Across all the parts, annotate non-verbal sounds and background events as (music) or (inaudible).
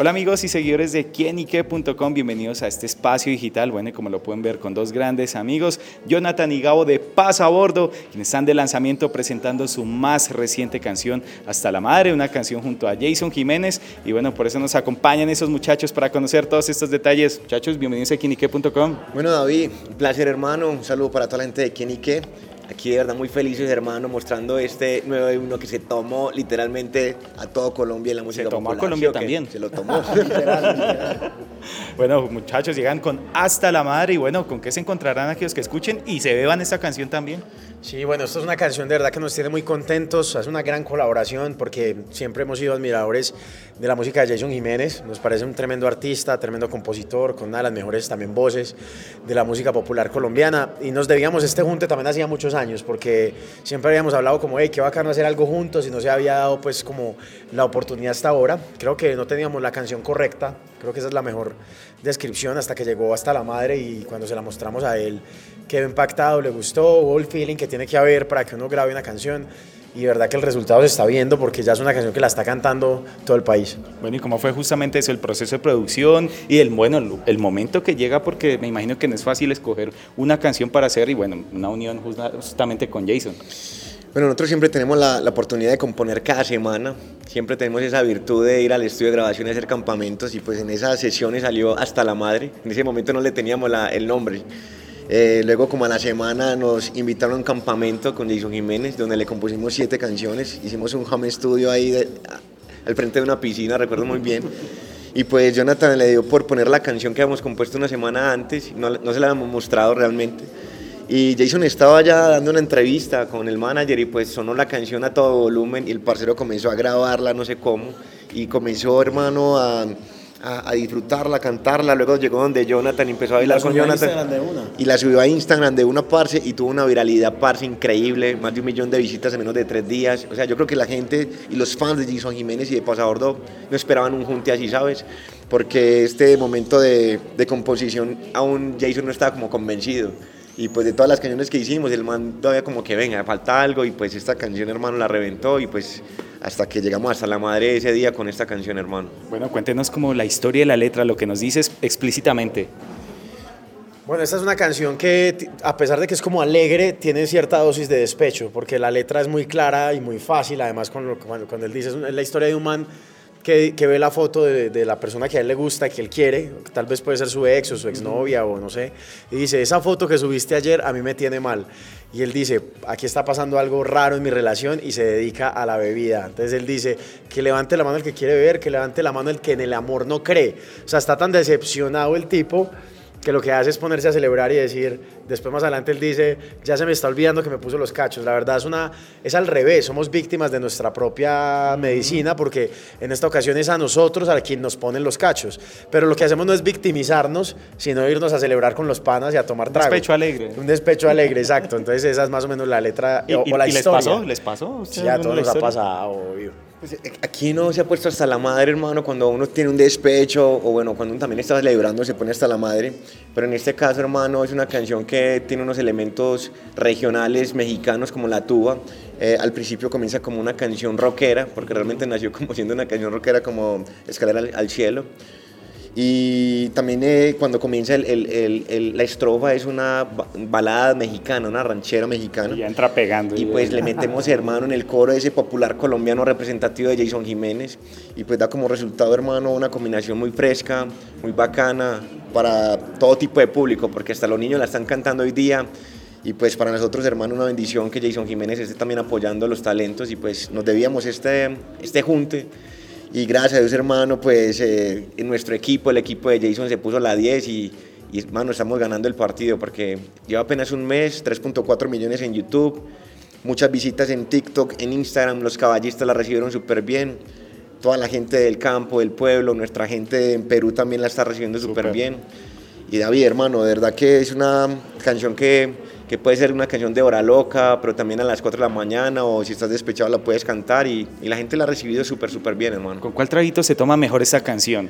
Hola amigos y seguidores de quienique.com, bienvenidos a este espacio digital, bueno, como lo pueden ver con dos grandes amigos, Jonathan y Gabo de Paz a Bordo, quienes están de lanzamiento presentando su más reciente canción, Hasta la Madre, una canción junto a Jason Jiménez, y bueno, por eso nos acompañan esos muchachos para conocer todos estos detalles. Muchachos, bienvenidos a quienique.com. Bueno David, un placer hermano, un saludo para toda la gente de Quienique Aquí de verdad muy felices, hermano, mostrando este nuevo himno que se tomó literalmente a todo Colombia en la música Se tomó a Colombia también. Se lo tomó. (laughs) bueno, muchachos, llegan con Hasta la Madre y bueno, ¿con qué se encontrarán aquellos que escuchen y se beban esta canción también? Sí, bueno, esto es una canción de verdad que nos tiene muy contentos, es una gran colaboración porque siempre hemos sido admiradores de la música de Jason Jiménez, nos parece un tremendo artista, tremendo compositor, con una de las mejores también voces de la música popular colombiana y nos debíamos este junte también hacía muchos años porque siempre habíamos hablado como, hey, qué bacano hacer algo juntos y no se había dado pues como la oportunidad hasta ahora, creo que no teníamos la canción correcta, creo que esa es la mejor descripción hasta que llegó hasta la madre y cuando se la mostramos a él quedó impactado, le gustó, hubo el feeling que tiene que haber para que uno grabe una canción y de verdad que el resultado se está viendo porque ya es una canción que la está cantando todo el país. Bueno, ¿y cómo fue justamente eso, el proceso de producción y el, bueno, el momento que llega? Porque me imagino que no es fácil escoger una canción para hacer y bueno, una unión justamente con Jason. Bueno, nosotros siempre tenemos la, la, oportunidad de componer cada semana, siempre tenemos esa virtud de ir al estudio de grabación y hacer campamentos y pues en esas sesiones salió hasta la madre, en ese momento no le teníamos la, el nombre. Eh, luego como a la semana nos invitaron a un campamento con Jason Jiménez donde le compusimos siete canciones, hicimos un home studio ahí al frente de una piscina, recuerdo muy bien. Y pues Jonathan le dio por poner la canción que habíamos compuesto una semana antes, no, no se la habíamos mostrado realmente. Y Jason estaba ya dando una entrevista con el manager y pues sonó la canción a todo volumen y el parcero comenzó a grabarla, no sé cómo, y comenzó hermano a a, disfrutarla, a cantarla. Luego llegó donde Jonathan empezó a bailar con Jonathan. Y la subió a Instagram de una parce y tuvo una viralidad parce increíble, más de un millón de visitas en menos de tres días. O sea, yo creo que la gente y los fans de Jason Jiménez y de Pasabordo no esperaban un junte así, ¿sabes? Porque este momento de, de composición aún Jason no estaba como convencido. Y pues de todas las canciones que hicimos, el man todavía como que venga, falta algo y pues esta canción hermano la reventó y pues hasta que llegamos hasta la madre ese día con esta canción hermano. Bueno, cuéntenos como la historia de la letra, lo que nos dices explícitamente. Bueno, esta es una canción que, a pesar de que es como alegre, tiene cierta dosis de despecho, porque la letra es muy clara y muy fácil. Además, cuando, cuando él dice, es la historia de un man que, ve la foto de, la persona que a él le gusta, que él quiere, tal vez puede ser su ex o su exnovia o no sé, y dice, esa foto que subiste ayer a mí me tiene mal. Y él dice, aquí está pasando algo raro en mi relación y se dedica a la bebida. Entonces él dice, que levante la mano el que quiere beber, que levante la mano el que en el amor no cree. O sea, está tan decepcionado el tipo que lo que hace es ponerse a celebrar y decir, después más adelante él dice, ya se me está olvidando que me puso los cachos. La verdad es, una, es al revés, somos víctimas de nuestra propia medicina porque en esta ocasión es a nosotros a quien nos ponen los cachos. Pero lo que hacemos no es victimizarnos, sino irnos a celebrar con los panas y a tomar trago. Un despecho alegre. Un despecho alegre, exacto. Entonces esa es más o menos la letra o, la ¿y historia. les pasó? ¿Les pasó? Sí, a todos nos ha pasado, obvio. Pues eh, aquí no se ha puesto hasta la madre, hermano, cuando uno tiene un despecho o bueno, cuando uno también está celebrando se pone hasta la madre. Pero en este caso, hermano, es una canción que tiene unos elementos regionales mexicanos como la tuba. Eh, al principio comienza como una canción rockera, porque realmente nació como siendo una canción rockera como Escalera al cielo. Y también eh, cuando comienza el, el, el, la estrofa es una balada mexicana, una ranchera mexicana. Y entra pegando. Y pues le metemos, hermano, en el coro ese popular colombiano representativo de Jason Jiménez. Y pues da como resultado, hermano, una combinación muy fresca, muy bacana para todo tipo de público, porque hasta los niños la están cantando hoy día. Y pues para nosotros, hermano, una bendición que Jason Jiménez esté también apoyando los talentos y pues nos debíamos este, este junte y gracias a Dios, hermano, pues eh, en nuestro equipo, el equipo de Jason se puso la 10 y, y, hermano, estamos ganando el partido porque lleva apenas un mes, 3.4 millones en YouTube, muchas visitas en TikTok, en Instagram, los caballistas la recibieron súper bien. Toda la gente del campo, del pueblo, nuestra gente en Perú también la está recibiendo súper bien. Y David, hermano, de verdad que es una canción que que puede ser una canción de hora loca, pero también a las 4 de la mañana o si estás despechado la puedes cantar y, y la gente la ha recibido súper, súper bien, hermano. ¿Con cuál traguito se toma mejor esta canción?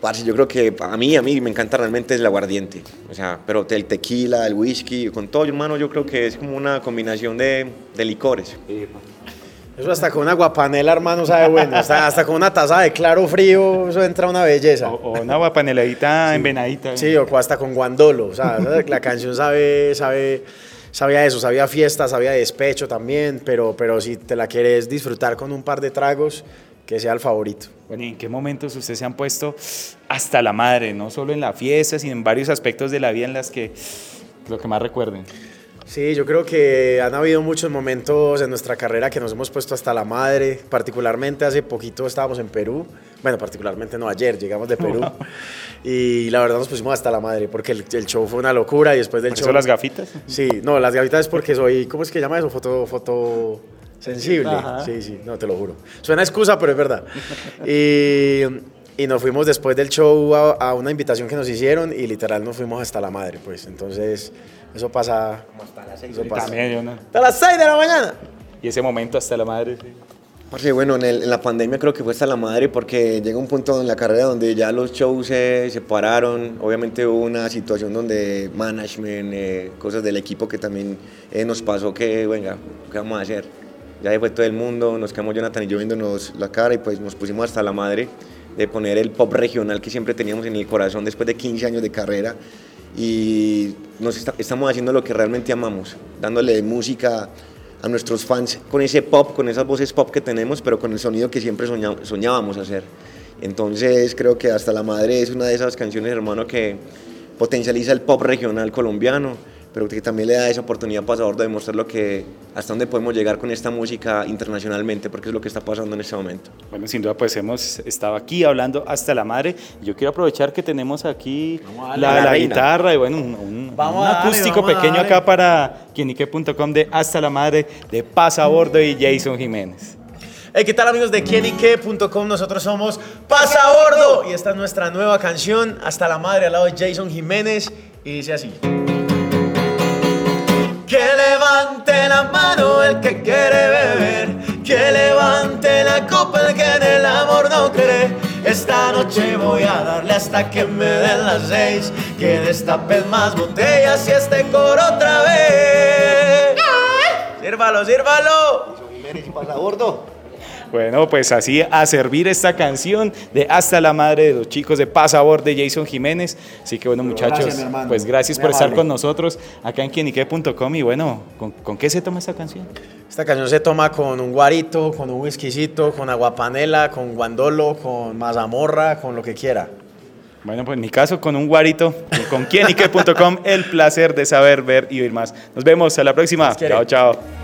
Parce, yo creo que a mí, a mí me encanta realmente el aguardiente, o sea, pero el tequila, el whisky, con todo, hermano, yo creo que es como una combinación de, de licores. Eso hasta con una guapanela, hermano, sabe bueno. Hasta, hasta con una taza de claro frío, eso entra una belleza. O, o una guapaneladita envenadita. Sí, o hasta con guandolo. O sea, la canción sabe, sabe, sabía eso, sabía fiesta, sabía despecho también, pero, pero si te la quieres disfrutar con un par de tragos, que sea el favorito. Bueno, ¿y en qué momentos ustedes se han puesto hasta la madre? No solo en la fiesta, sino en varios aspectos de la vida en las que lo que más recuerden. Sí, yo creo que han habido muchos momentos en nuestra carrera que nos hemos puesto hasta la madre, particularmente hace poquito estábamos en Perú, bueno, particularmente no, ayer llegamos de Perú y la verdad nos pusimos hasta la madre porque el, el show fue una locura y después del ¿Por show... eso las gafitas? Sí, no, las gafitas es porque soy, ¿cómo es que llama eso? Foto, foto sensible. Ajá. Sí, sí, no, te lo juro. Suena excusa, pero es verdad. Y, y nos fuimos después del show a, a una invitación que nos hicieron y literal nos fuimos hasta la madre, pues. Entonces, eso pasa... Como hasta las 6 También, yo no. Hasta las 6 de la mañana. Y ese momento hasta la madre. sí. Parce, bueno, en, el- en la pandemia creo que fue hasta la madre porque llega un punto en la carrera donde ya los shows se separaron. Obviamente hubo una situación donde management, eh, cosas del equipo que también eh, nos pasó que, venga, ¿qué vamos a hacer? Ya fue todo el mundo, nos quedamos Jonathan y yo viéndonos la cara y pues nos pusimos hasta la madre de poner el pop regional que siempre teníamos en el corazón después de 15 años de carrera y nos está- estamos haciendo lo que realmente amamos, dándole música a nuestros fans con ese pop, con esas voces pop que tenemos, pero con el sonido que siempre soñábamos hacer. Entonces creo que Hasta la Madre es una de esas canciones, hermano, que potencializa el pop regional colombiano, pero que también le da esa oportunidad a Pasador de demostrar lo que, hasta dónde podemos llegar con esta música internacionalmente, porque es lo que está pasando en este momento. Bueno, sin duda, pues hemos estado aquí hablando hasta la madre. Yo quiero aprovechar que tenemos aquí Vamos a darle la, guitarra y bueno, un, un- Vamos un darle, acústico pequeño darle. acá para quienique.com de Hasta la Madre de Pasabordo y Jason Jiménez. Hey, ¿qué tal amigos de quienique.com? Nosotros somos Pasabordo y esta es nuestra nueva canción, Hasta la Madre, al lado de Jason Jiménez y dice así. El que quiere beber, que levante la copa el que en el amor no cree. Esta noche voy a darle hasta que me den las seis, que destapen más botellas y este coro otra vez. Sírvalo, sírvalo. Bueno, pues así a servir esta canción de Hasta la Madre de los chicos de Pasabordo de Jason Jiménez. Así que bueno, muchachos, gracias, pues gracias por estar con nosotros acá en quienique.com y bueno, ¿con, con qué se toma esta canción? Esta canción se toma con un guarito, con un whiskycito, con aguapanela, con guandolo, con mazamorra, con lo que quiera. Bueno, pues en mi caso con un guarito, y con quienique.com, el placer de saber, ver y oír más. Nos vemos, a la próxima. Chao, chao.